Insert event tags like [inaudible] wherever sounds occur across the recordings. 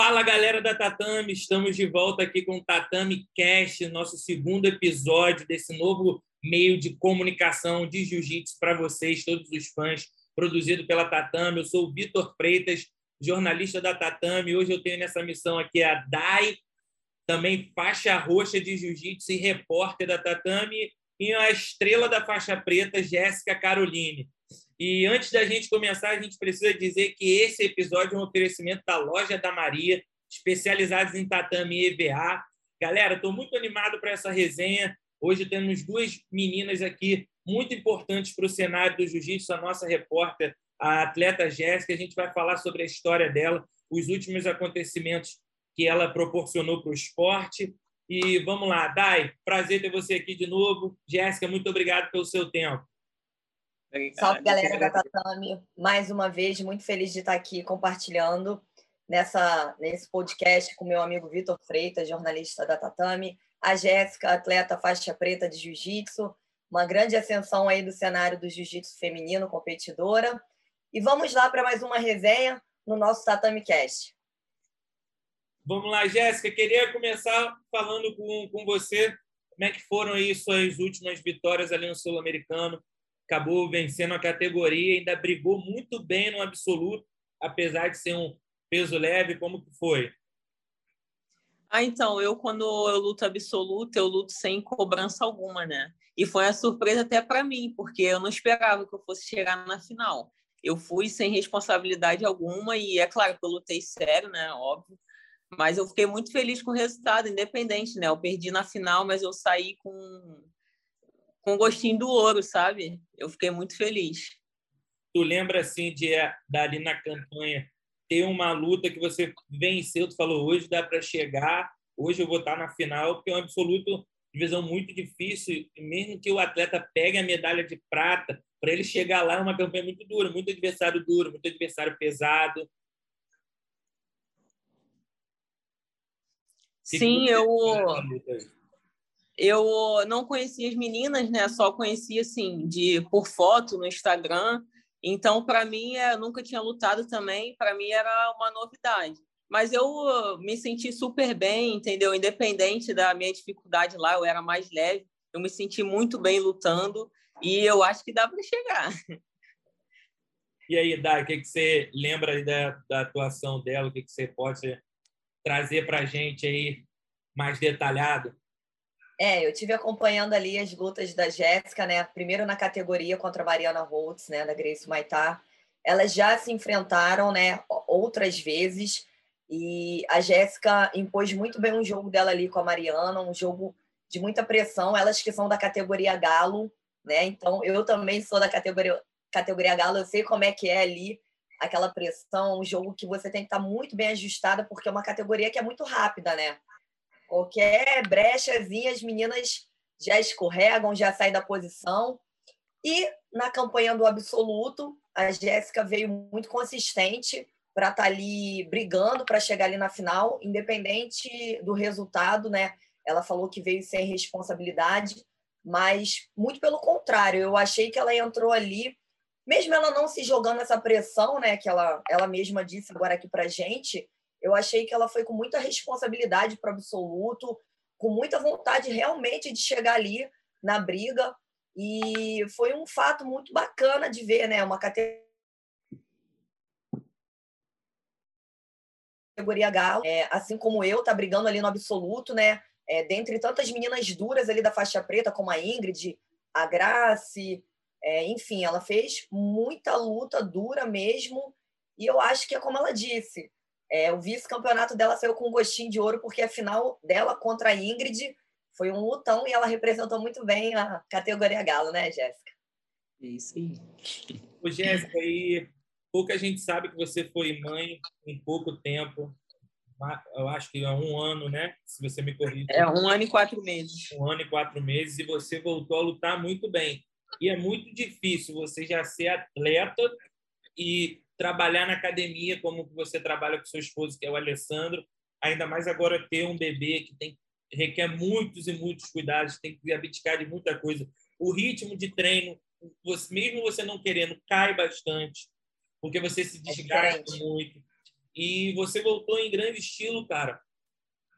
Fala galera da Tatame, estamos de volta aqui com o Tatame Cast, nosso segundo episódio desse novo meio de comunicação de jiu-jitsu para vocês, todos os fãs, produzido pela Tatame. Eu sou o Vitor Freitas, jornalista da Tatame. Hoje eu tenho nessa missão aqui a Dai, também faixa roxa de jiu-jitsu e repórter da Tatame, e a estrela da faixa preta, Jéssica Caroline. E antes da gente começar, a gente precisa dizer que esse episódio é um oferecimento da Loja da Maria, especializados em tatame EVA. Galera, estou muito animado para essa resenha. Hoje temos duas meninas aqui muito importantes para o cenário do jiu-jitsu, a nossa repórter, a atleta Jéssica. A gente vai falar sobre a história dela, os últimos acontecimentos que ela proporcionou para o esporte. E vamos lá, Dai, prazer ter você aqui de novo. Jéssica, muito obrigado pelo seu tempo. Salve, galera da Tatame. Mais uma vez, muito feliz de estar aqui compartilhando nessa, nesse podcast com meu amigo Vitor Freitas, jornalista da Tatame, a Jéssica, atleta faixa preta de jiu-jitsu, uma grande ascensão aí do cenário do jiu-jitsu feminino, competidora. E vamos lá para mais uma resenha no nosso Tatame Cast. Vamos lá, Jéssica. Queria começar falando com, com você como é que foram aí suas últimas vitórias ali no Sul-Americano acabou vencendo a categoria, ainda brigou muito bem no absoluto, apesar de ser um peso leve. Como que foi? Ah, então, eu quando eu luto absoluto, eu luto sem cobrança alguma, né? E foi uma surpresa até para mim, porque eu não esperava que eu fosse chegar na final. Eu fui sem responsabilidade alguma e é claro que eu lutei sério, né? Óbvio. Mas eu fiquei muito feliz com o resultado, independente, né? Eu perdi na final, mas eu saí com com gostinho do ouro, sabe? Eu fiquei muito feliz. Tu lembra assim de eh, dali na campanha ter uma luta que você venceu, tu falou hoje dá para chegar, hoje eu vou estar na final, porque é um absoluto divisão muito difícil, mesmo que o atleta pegue a medalha de prata, para ele chegar lá é uma campanha muito dura, muito adversário duro, muito adversário pesado. Sim, eu eu não conhecia as meninas, né? Só conhecia assim de por foto no Instagram. Então, para mim, eu é, nunca tinha lutado também. Para mim era uma novidade. Mas eu uh, me senti super bem, entendeu? Independente da minha dificuldade lá, eu era mais leve. Eu me senti muito bem lutando e eu acho que dá para chegar. E aí, Dai, o que, você lembra da, da atuação dela? O que, que você pode trazer para a gente aí mais detalhado? É, eu tive acompanhando ali as lutas da Jéssica, né? Primeiro na categoria contra a Mariana Holtz, né, da Grace Maitar. Elas já se enfrentaram, né, outras vezes, e a Jéssica impôs muito bem um jogo dela ali com a Mariana, um jogo de muita pressão, elas que são da categoria galo, né? Então, eu também sou da categoria categoria galo, eu sei como é que é ali aquela pressão, um jogo que você tem que estar muito bem ajustada, porque é uma categoria que é muito rápida, né? Qualquer brechazinha, as meninas já escorregam, já saem da posição. E na campanha do absoluto, a Jéssica veio muito consistente para estar tá ali brigando para chegar ali na final, independente do resultado, né? Ela falou que veio sem responsabilidade, mas muito pelo contrário, eu achei que ela entrou ali, mesmo ela não se jogando essa pressão, né? Que ela, ela mesma disse agora aqui para gente, eu achei que ela foi com muita responsabilidade para o absoluto, com muita vontade realmente de chegar ali na briga. E foi um fato muito bacana de ver, né? Uma categoria galo, é, assim como eu, tá brigando ali no absoluto, né? É, dentre tantas meninas duras ali da faixa preta, como a Ingrid, a Grace, é, enfim, ela fez muita luta dura mesmo. E eu acho que é como ela disse, é, o vice-campeonato dela saiu com um gostinho de ouro, porque a final dela contra a Ingrid foi um lutão e ela representou muito bem a categoria galo, né, Jéssica? Isso aí. Ô, Jéssica, e pouca gente sabe que você foi mãe em pouco tempo. Eu acho que é um ano, né? Se você me corrige. É um ano e quatro meses. Um ano e quatro meses e você voltou a lutar muito bem. E é muito difícil você já ser atleta e trabalhar na academia como você trabalha com seu esposo, que é o Alessandro, ainda mais agora ter um bebê que tem requer muitos e muitos cuidados, tem que abdicar de muita coisa. O ritmo de treino, você, mesmo você não querendo, cai bastante, porque você se desgasta é muito. E você voltou em grande estilo, cara.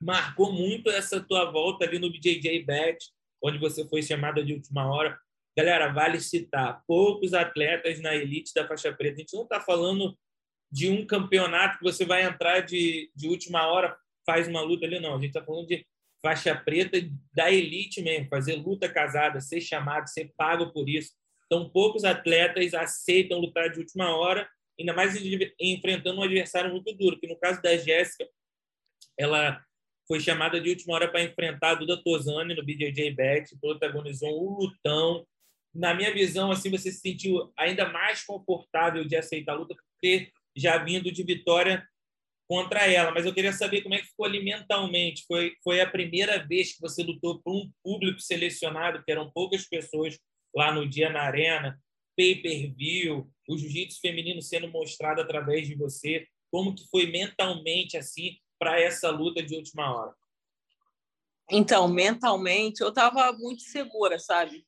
Marcou muito essa tua volta ali no BJJ Bet, onde você foi chamada de última hora. Galera, vale citar, poucos atletas na elite da faixa preta. A gente não está falando de um campeonato que você vai entrar de, de última hora, faz uma luta ali, não. A gente está falando de faixa preta da elite mesmo, fazer luta casada, ser chamado, ser pago por isso. Então, poucos atletas aceitam lutar de última hora, ainda mais enfrentando um adversário muito duro, que no caso da Jéssica, ela foi chamada de última hora para enfrentar a Duda Tozani no BJJ Bet, protagonizou um lutão. Na minha visão, assim, você se sentiu ainda mais confortável de aceitar a luta, porque já vindo de vitória contra ela. Mas eu queria saber como é que ficou ali mentalmente. Foi, foi a primeira vez que você lutou por um público selecionado, que eram poucas pessoas lá no dia na arena, pay-per-view, o jiu-jitsu feminino sendo mostrado através de você. Como que foi mentalmente assim para essa luta de última hora? Então, mentalmente, eu estava muito segura, sabe?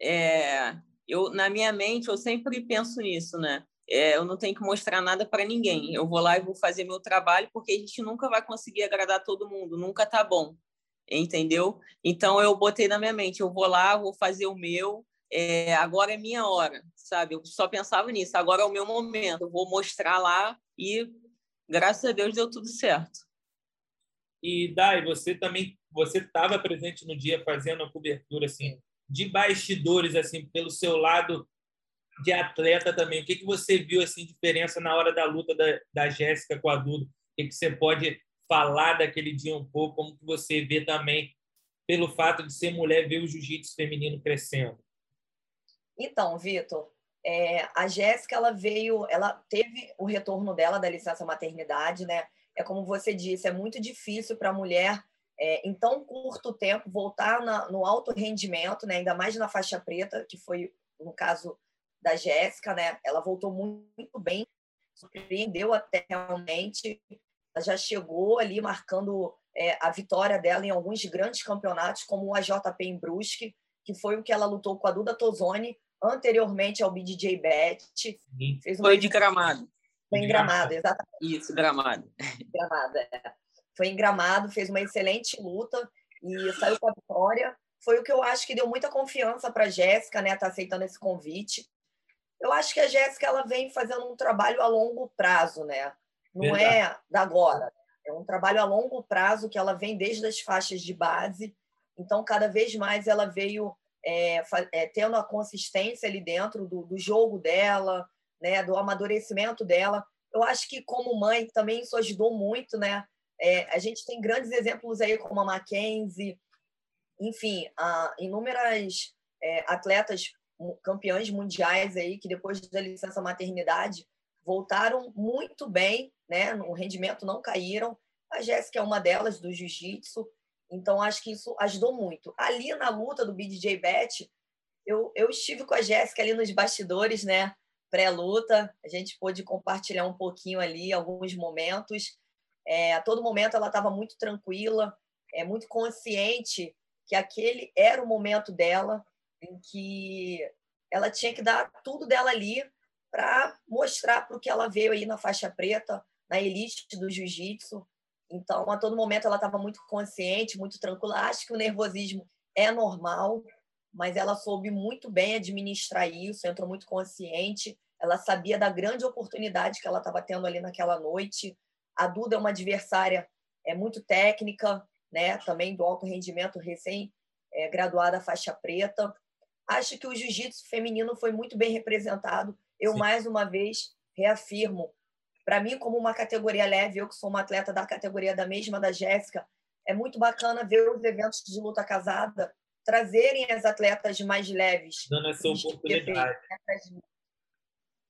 É, eu na minha mente eu sempre penso nisso, né? É, eu não tenho que mostrar nada para ninguém. Eu vou lá e vou fazer meu trabalho, porque a gente nunca vai conseguir agradar todo mundo, nunca tá bom, entendeu? Então eu botei na minha mente, eu vou lá, vou fazer o meu, é, agora é minha hora, sabe? Eu só pensava nisso, agora é o meu momento, eu vou mostrar lá e graças a Deus deu tudo certo. E Dai, você também, você estava presente no dia fazendo a cobertura assim de bastidores assim pelo seu lado de atleta também. O que, que você viu assim diferença na hora da luta da, da Jéssica com a Duda? O que, que você pode falar daquele dia um pouco? Como que você vê também pelo fato de ser mulher ver o jiu-jitsu feminino crescendo? Então, Vitor, é, a Jéssica ela veio, ela teve o retorno dela da licença maternidade, né? É como você disse, é muito difícil para a mulher é, em tão curto tempo voltar na, no alto rendimento, né? Ainda mais na faixa preta, que foi no caso da Jéssica, né? Ela voltou muito bem, surpreendeu até realmente. Ela já chegou ali marcando é, a vitória dela em alguns grandes campeonatos, como o AJP em Brusque, que foi o que ela lutou com a Duda Tozoni anteriormente ao BDJ Bet. Fez. Foi de gramado. Foi em gramado, exatamente. Isso, gramado. Gramado, é. Foi em gramado, fez uma excelente luta e saiu com a vitória. Foi o que eu acho que deu muita confiança para a Jéssica, né? Tá aceitando esse convite. Eu acho que a Jéssica ela vem fazendo um trabalho a longo prazo, né? Não é Verdade. é da agora. É um trabalho a longo prazo que ela vem desde as faixas de base. Então, cada vez mais ela veio é, é, tendo a consistência ali dentro do, do, jogo dela, né? Do amadurecimento dela. Eu acho que como mãe também isso ajudou muito, né? É, a gente tem grandes exemplos aí como a Mackenzie, enfim, a, inúmeras é, atletas campeões mundiais aí que depois da licença maternidade voltaram muito bem, né? No rendimento não caíram. A Jéssica é uma delas do jiu-jitsu, então acho que isso ajudou muito. Ali na luta do BDJ Bet, eu, eu estive com a Jéssica ali nos bastidores, né? Pré-luta, a gente pôde compartilhar um pouquinho ali alguns momentos. É, a todo momento ela estava muito tranquila, é muito consciente que aquele era o momento dela em que ela tinha que dar tudo dela ali para mostrar para o que ela veio aí na faixa preta, na elite do jiu-jitsu. Então, a todo momento ela estava muito consciente, muito tranquila. Acho que o nervosismo é normal, mas ela soube muito bem administrar isso, entrou muito consciente. Ela sabia da grande oportunidade que ela estava tendo ali naquela noite. A Duda é uma adversária é muito técnica, né? Também do alto rendimento, recém é, graduada faixa preta acho que o jiu-jitsu feminino foi muito bem representado. Eu, Sim. mais uma vez, reafirmo. Para mim, como uma categoria leve, eu que sou uma atleta da categoria da mesma da Jéssica, é muito bacana ver os eventos de luta casada trazerem as atletas mais leves. Dando essa oportunidade.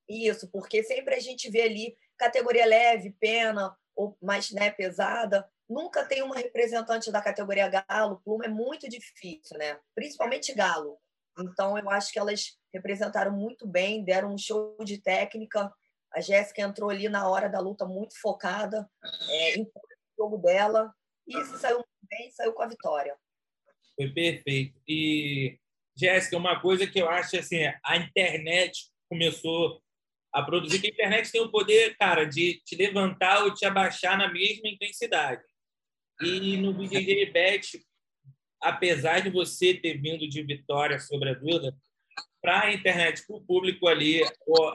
Isso, porque sempre a gente vê ali categoria leve, pena, ou mais né, pesada. Nunca tem uma representante da categoria galo, pluma, é muito difícil, né? Principalmente galo. Então, eu acho que elas representaram muito bem, deram um show de técnica. A Jéssica entrou ali na hora da luta muito focada, é, em jogo dela, e se saiu bem, saiu com a vitória. Foi perfeito. E, Jéssica, uma coisa que eu acho assim, a internet começou a produzir, que a internet tem o poder, cara, de te levantar ou te abaixar na mesma intensidade. E no BJJ Bet, apesar de você ter vindo de vitória sobre a Duda, para a internet, para o público ali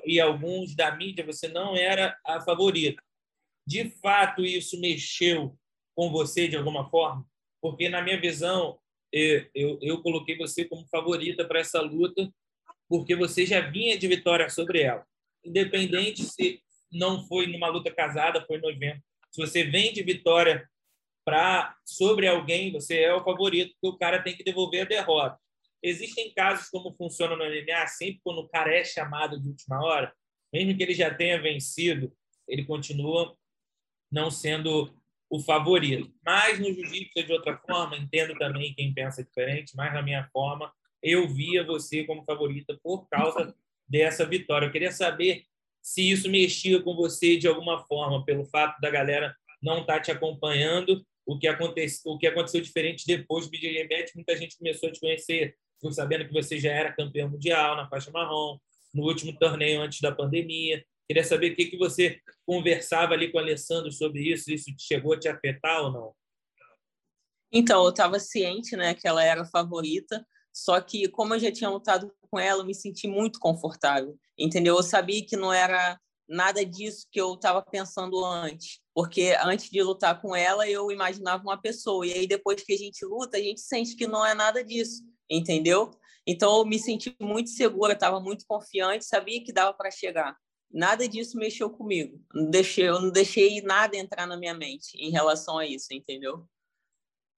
e alguns da mídia, você não era a favorita. De fato, isso mexeu com você de alguma forma? Porque, na minha visão, eu, eu, eu coloquei você como favorita para essa luta, porque você já vinha de vitória sobre ela. Independente se não foi numa luta casada, foi no evento. Se você vem de vitória para sobre alguém, você é o favorito, porque o cara tem que devolver a derrota. Existem casos como funciona no MMA, sempre quando o cara é chamado de última hora, mesmo que ele já tenha vencido, ele continua não sendo o favorito. Mas no jiu-jitsu é de outra forma, entendo também quem pensa diferente, mas na minha forma, eu via você como favorita por causa dessa vitória. Eu queria saber se isso mexia com você de alguma forma, pelo fato da galera não estar tá te acompanhando, o que aconteceu, o que aconteceu diferente depois do BJJ Bet, muita gente começou a te conhecer, ficou sabendo que você já era campeão mundial na faixa marrom, no último torneio antes da pandemia. Queria saber o que, que você conversava ali com o Alessandro sobre isso, isso chegou a te afetar ou não? Então, eu estava ciente né, que ela era a favorita, só que como eu já tinha lutado com ela, eu me senti muito confortável, entendeu? Eu sabia que não era nada disso que eu estava pensando antes, porque antes de lutar com ela, eu imaginava uma pessoa, e aí depois que a gente luta, a gente sente que não é nada disso, entendeu? Então, eu me senti muito segura, estava muito confiante, sabia que dava para chegar nada disso mexeu comigo. Não deixei, eu não deixei nada entrar na minha mente em relação a isso, entendeu?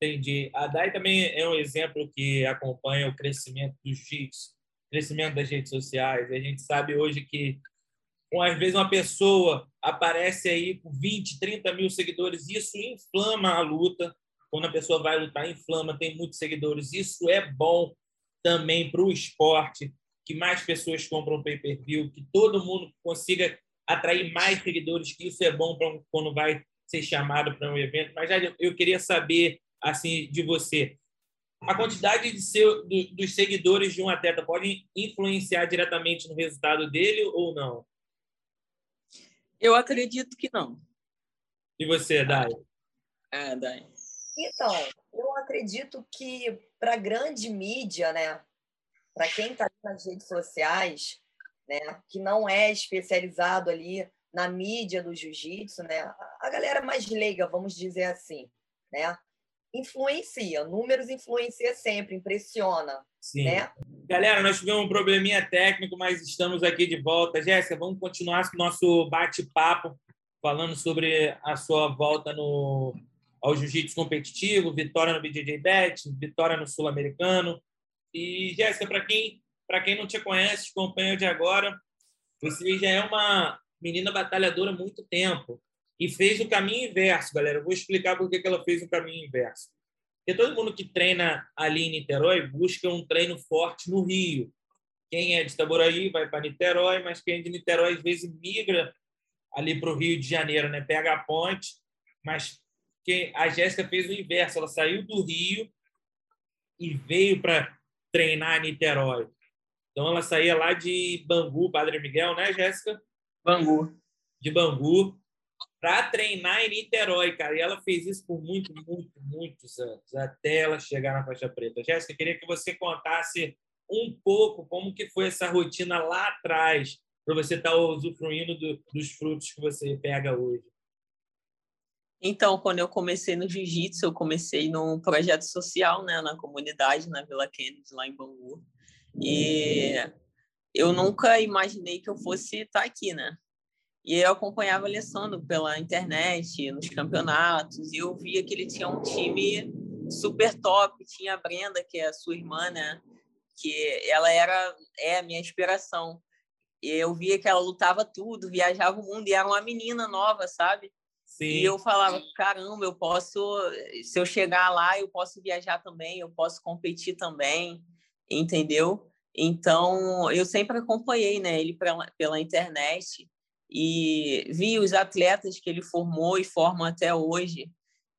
Entendi. A Dai também é um exemplo que acompanha o crescimento do jiu-jitsu, crescimento das redes sociais. A gente sabe hoje que, às vezes, uma pessoa aparece aí com 20, 30 mil seguidores, isso inflama a luta. Quando a pessoa vai lutar, inflama, tem muitos seguidores. Isso é bom também para o esporte que mais pessoas compram pay-per-view, que todo mundo consiga atrair mais seguidores, que isso é bom quando vai ser chamado para um evento. Mas já eu queria saber assim de você, a quantidade de seu, do, dos seguidores de um atleta pode influenciar diretamente no resultado dele ou não? Eu acredito que não. E você, Dai? É, Dai. Então, eu acredito que para grande mídia, né, para quem está nas redes sociais, né, que não é especializado ali na mídia do jiu-jitsu, né, a galera mais leiga, vamos dizer assim, né, influencia, números influencia sempre, impressiona. Sim. Né? Galera, nós tivemos um probleminha técnico, mas estamos aqui de volta. Jéssica, vamos continuar com o nosso bate-papo, falando sobre a sua volta no, ao jiu-jitsu competitivo, vitória no BJJ Bet, vitória no Sul-Americano, e, Jéssica, para quem, quem não te conhece, te acompanha de agora, você já é uma menina batalhadora há muito tempo e fez o caminho inverso, galera. Eu vou explicar por que ela fez o caminho inverso. Porque todo mundo que treina ali em Niterói busca um treino forte no Rio. Quem é de Itaboraí vai para Niterói, mas quem é de Niterói às vezes migra ali para o Rio de Janeiro, né? Pega a ponte, mas que a Jéssica fez o inverso. Ela saiu do Rio e veio para treinar em Niterói. Então ela saía lá de Bangu, Padre Miguel, né, Jéssica? Bangu. De Bangu, para treinar em Niterói, cara. E ela fez isso por muito, muito, muitos anos, até ela chegar na faixa preta. Jéssica, queria que você contasse um pouco como que foi essa rotina lá atrás, para você estar tá usufruindo do, dos frutos que você pega hoje. Então, quando eu comecei no jiu-jitsu, eu comecei num projeto social, né, na comunidade, na Vila Kennedy, lá em Bangu. E eu nunca imaginei que eu fosse estar aqui, né? E eu acompanhava o Alessandro pela internet, nos campeonatos, e eu via que ele tinha um time super top. Tinha a Brenda, que é a sua irmã, né? Que ela era é a minha inspiração. E eu via que ela lutava tudo, viajava o mundo, e era uma menina nova, sabe? Sim. E eu falava, caramba, eu posso, se eu chegar lá, eu posso viajar também, eu posso competir também, entendeu? Então, eu sempre acompanhei né, ele pela, pela internet e vi os atletas que ele formou e forma até hoje.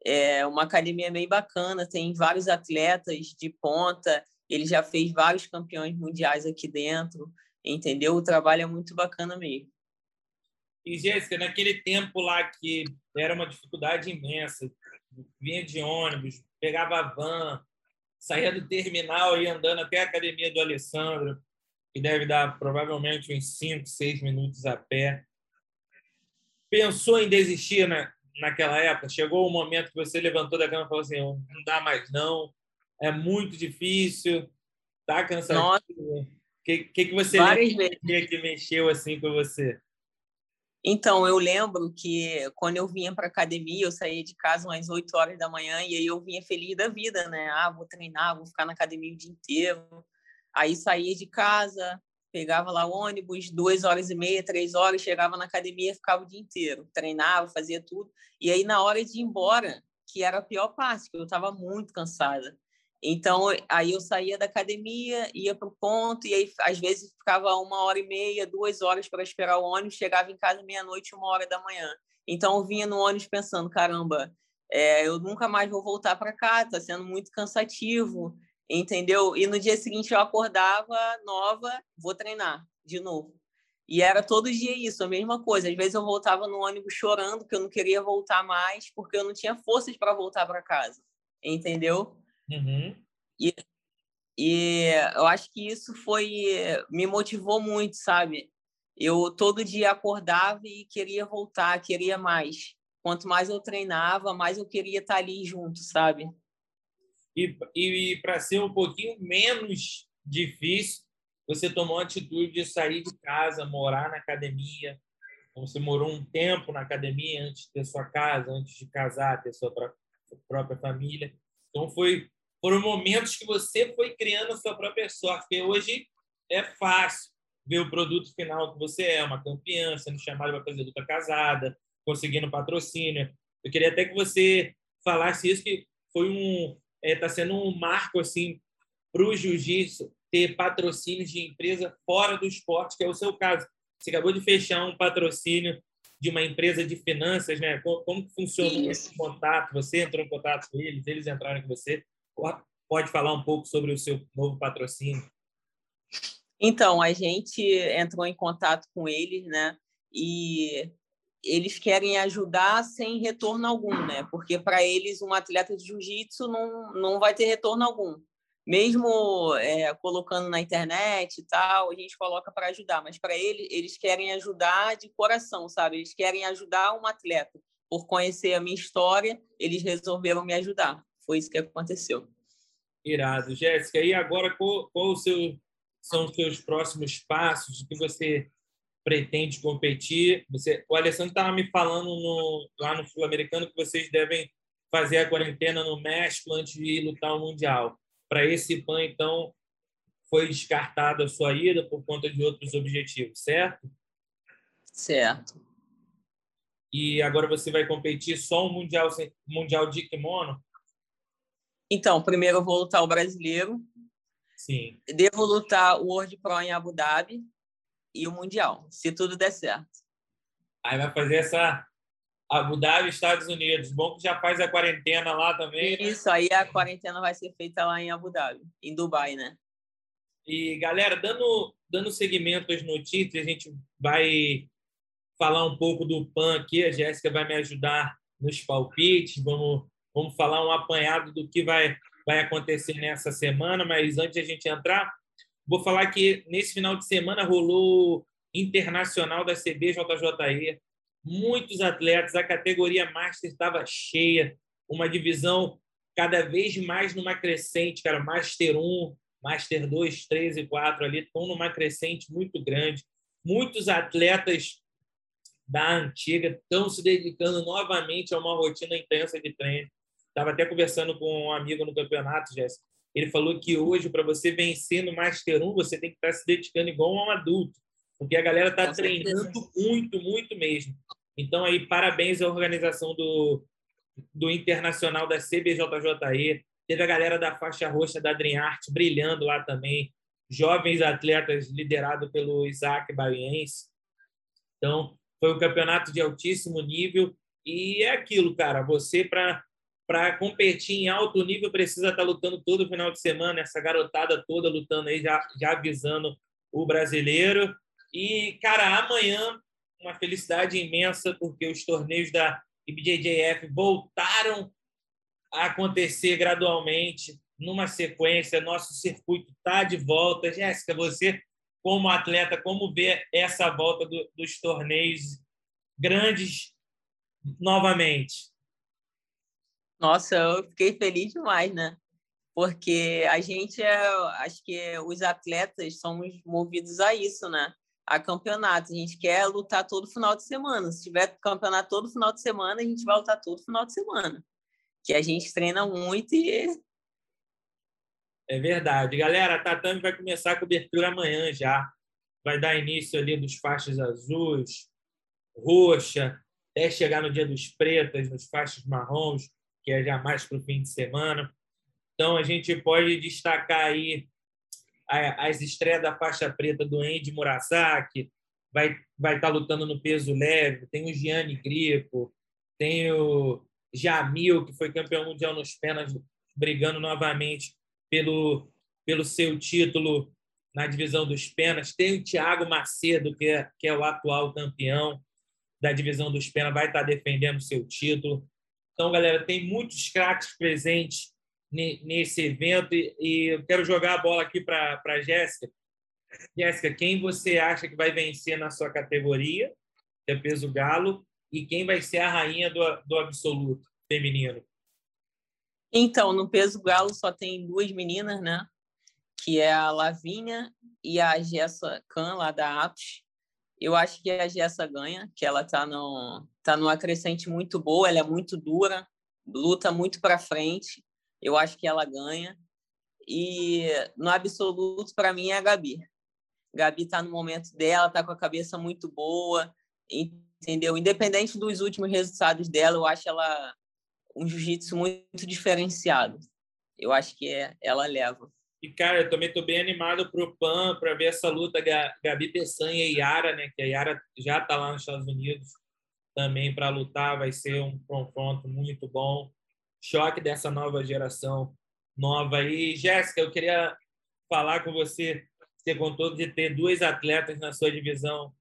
É uma academia bem bacana, tem vários atletas de ponta, ele já fez vários campeões mundiais aqui dentro, entendeu? O trabalho é muito bacana mesmo. E, Jéssica, naquele tempo lá que era uma dificuldade imensa, vinha de ônibus, pegava a van, saía do terminal e andando até a academia do Alessandro, que deve dar provavelmente uns 5, 6 minutos a pé. Pensou em desistir na, naquela época? Chegou o momento que você levantou da cama e falou assim: não dá mais, não, é muito difícil, tá cansado. O que, que, que você Várias vezes. que mexeu assim com você? Então, eu lembro que quando eu vinha para academia, eu saía de casa umas 8 horas da manhã e aí eu vinha feliz da vida, né? Ah, vou treinar, vou ficar na academia o dia inteiro. Aí saía de casa, pegava lá ônibus, duas horas e meia, três horas, chegava na academia, ficava o dia inteiro, treinava, fazia tudo. E aí, na hora de ir embora, que era a pior parte, que eu estava muito cansada. Então, aí eu saía da academia, ia para o ponto, e aí às vezes ficava uma hora e meia, duas horas para esperar o ônibus, chegava em casa meia-noite, uma hora da manhã. Então, eu vinha no ônibus pensando: caramba, é, eu nunca mais vou voltar para cá, está sendo muito cansativo, entendeu? E no dia seguinte eu acordava nova, vou treinar de novo. E era todo dia isso, a mesma coisa. Às vezes eu voltava no ônibus chorando, que eu não queria voltar mais, porque eu não tinha forças para voltar para casa, entendeu? Uhum. E, e eu acho que isso foi me motivou muito, sabe? Eu todo dia acordava e queria voltar, queria mais. Quanto mais eu treinava, mais eu queria estar ali junto, sabe? E, e para ser um pouquinho menos difícil, você tomou a atitude de sair de casa, morar na academia. Você morou um tempo na academia antes de ter sua casa, antes de casar, ter sua própria família. Então foi foram momentos que você foi criando a sua própria sorte, porque hoje é fácil ver o produto final que você é, uma campeã, sendo chamada para fazer luta casada, conseguindo patrocínio. Eu queria até que você falasse isso, que foi um está é, sendo um marco assim para o jiu-jitsu ter patrocínios de empresa fora do esporte, que é o seu caso. Você acabou de fechar um patrocínio de uma empresa de finanças, né? Como, como funciona esse contato? Você entrou em contato com eles, eles entraram com você pode falar um pouco sobre o seu novo patrocínio? Então, a gente entrou em contato com eles, né? E eles querem ajudar sem retorno algum, né? Porque para eles um atleta de jiu-jitsu não, não vai ter retorno algum. Mesmo é, colocando na internet e tal, a gente coloca para ajudar, mas para eles, eles querem ajudar de coração, sabe? Eles querem ajudar um atleta. Por conhecer a minha história, eles resolveram me ajudar foi isso que aconteceu. Irado. Jéssica, e agora qual, qual seu, são os seus próximos passos? O que você pretende competir? Você, o Alessandro estava me falando no, lá no Sul-Americano que vocês devem fazer a quarentena no México antes de ir lutar o Mundial. Para esse PAN, então, foi descartada a sua ida por conta de outros objetivos, certo? Certo. E agora você vai competir só o Mundial, mundial de kimono? Então, primeiro eu vou lutar o brasileiro. Sim. Devo lutar o World Pro em Abu Dhabi e o Mundial, se tudo der certo. Aí vai fazer essa Abu Dhabi, Estados Unidos. Bom que já faz a quarentena lá também. Né? Isso, aí a quarentena vai ser feita lá em Abu Dhabi, em Dubai, né? E, galera, dando, dando seguimento às notícias, a gente vai falar um pouco do PAN aqui. A Jéssica vai me ajudar nos palpites. Vamos Vamos falar um apanhado do que vai, vai acontecer nessa semana, mas antes de a gente entrar, vou falar que nesse final de semana rolou internacional da CBJJE, muitos atletas, a categoria Master estava cheia, uma divisão cada vez mais numa crescente, cara, Master 1, Master 2, 3 e 4 ali estão numa crescente muito grande. Muitos atletas da antiga estão se dedicando novamente a uma rotina intensa de treino. Estava até conversando com um amigo no campeonato, Jéssica. Ele falou que hoje, para você vencer no Master 1, você tem que estar tá se dedicando igual a um adulto, porque a galera está treinando muito, muito mesmo. Então, aí, parabéns à organização do, do Internacional da CBJJE. Teve a galera da faixa roxa da Dream Art brilhando lá também. Jovens atletas liderado pelo Isaac Baiense. Então, foi um campeonato de altíssimo nível. E é aquilo, cara. Você, para para competir em alto nível precisa estar tá lutando todo final de semana, essa garotada toda lutando aí, já, já avisando o brasileiro. E, cara, amanhã, uma felicidade imensa porque os torneios da IBJJF voltaram a acontecer gradualmente, numa sequência. Nosso circuito está de volta. Jéssica, você, como atleta, como vê essa volta do, dos torneios grandes novamente? Nossa, eu fiquei feliz demais, né? Porque a gente é, acho que os atletas somos movidos a isso, né? A campeonatos. A gente quer lutar todo final de semana. Se tiver campeonato todo final de semana, a gente vai lutar todo final de semana. Que a gente treina muito e. É verdade. Galera, a Tatame vai começar a cobertura amanhã já. Vai dar início ali dos faixas azuis, roxa, até chegar no dia dos pretas, nos faixas marrons, que é já mais para o fim de semana. Então, a gente pode destacar aí as estreias da faixa preta do Andy Murasaki, vai vai estar tá lutando no peso leve, tem o Gianni Gripo, tem o Jamil, que foi campeão mundial nos penas, brigando novamente pelo, pelo seu título na divisão dos penas, tem o Thiago Macedo, que é, que é o atual campeão da divisão dos penas, vai estar tá defendendo seu título. Então, galera, tem muitos craques presentes nesse evento e eu quero jogar a bola aqui para a Jéssica. Jéssica, quem você acha que vai vencer na sua categoria, que é peso galo, e quem vai ser a rainha do, do absoluto feminino? Então, no peso galo só tem duas meninas, né? Que é a Lavínia e a Gessa Khan, lá da Atos. Eu acho que a Gessa ganha, que ela tá no tá numa crescente muito boa, ela é muito dura, luta muito para frente. Eu acho que ela ganha. E no absoluto, para mim, é a Gabi. Gabi está no momento dela, está com a cabeça muito boa, entendeu? Independente dos últimos resultados dela, eu acho ela um jiu-jitsu muito diferenciado. Eu acho que é, ela leva. E, cara, eu também estou bem animado para o PAN, para ver essa luta Gabi Peçanha e Yara, né? Que a Yara já está lá nos Estados Unidos também para lutar. Vai ser um confronto muito bom choque dessa nova geração nova. E, Jéssica, eu queria falar com você. Você contou de ter duas atletas na sua divisão.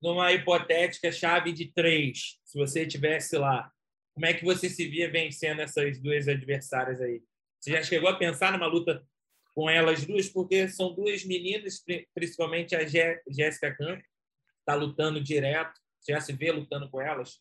Numa hipotética chave de três, se você tivesse lá, como é que você se via vencendo essas duas adversárias aí? Você já chegou a pensar numa luta com elas duas? Porque são duas meninas, principalmente a Jéssica Campos, está lutando direto. Você já se vê lutando com elas?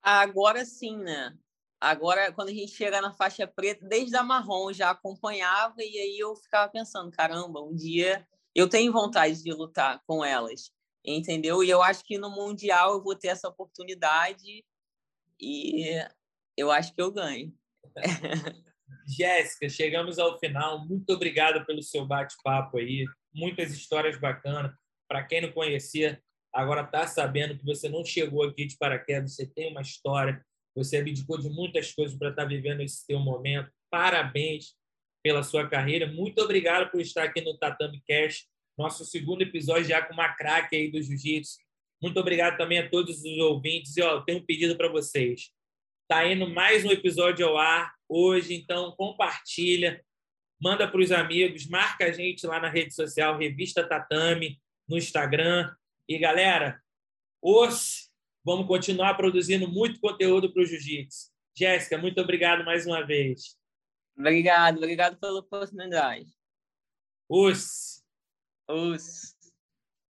Agora sim, né? Agora, quando a gente chega na faixa preta, desde a marrom já acompanhava e aí eu ficava pensando, caramba, um dia eu tenho vontade de lutar com elas, entendeu? E eu acho que no mundial eu vou ter essa oportunidade e eu acho que eu ganho. [laughs] Jéssica, chegamos ao final. Muito obrigado pelo seu bate-papo aí. Muitas histórias bacanas. Para quem não conhecia, agora está sabendo que você não chegou aqui de paraquedas, você tem uma história você abdicou de muitas coisas para estar vivendo esse teu momento. Parabéns pela sua carreira. Muito obrigado por estar aqui no Tatame Cash, nosso segundo episódio já com uma craque aí do jiu-jitsu. Muito obrigado também a todos os ouvintes. E, ó, eu tenho um pedido para vocês. Está indo mais um episódio ao ar hoje, então compartilha, manda para os amigos, marca a gente lá na rede social, Revista Tatame, no Instagram. E, galera, os Vamos continuar produzindo muito conteúdo para o Jiu-Jitsu. Jéssica, muito obrigado mais uma vez. Obrigado, obrigado pela oportunidade. Os. Os.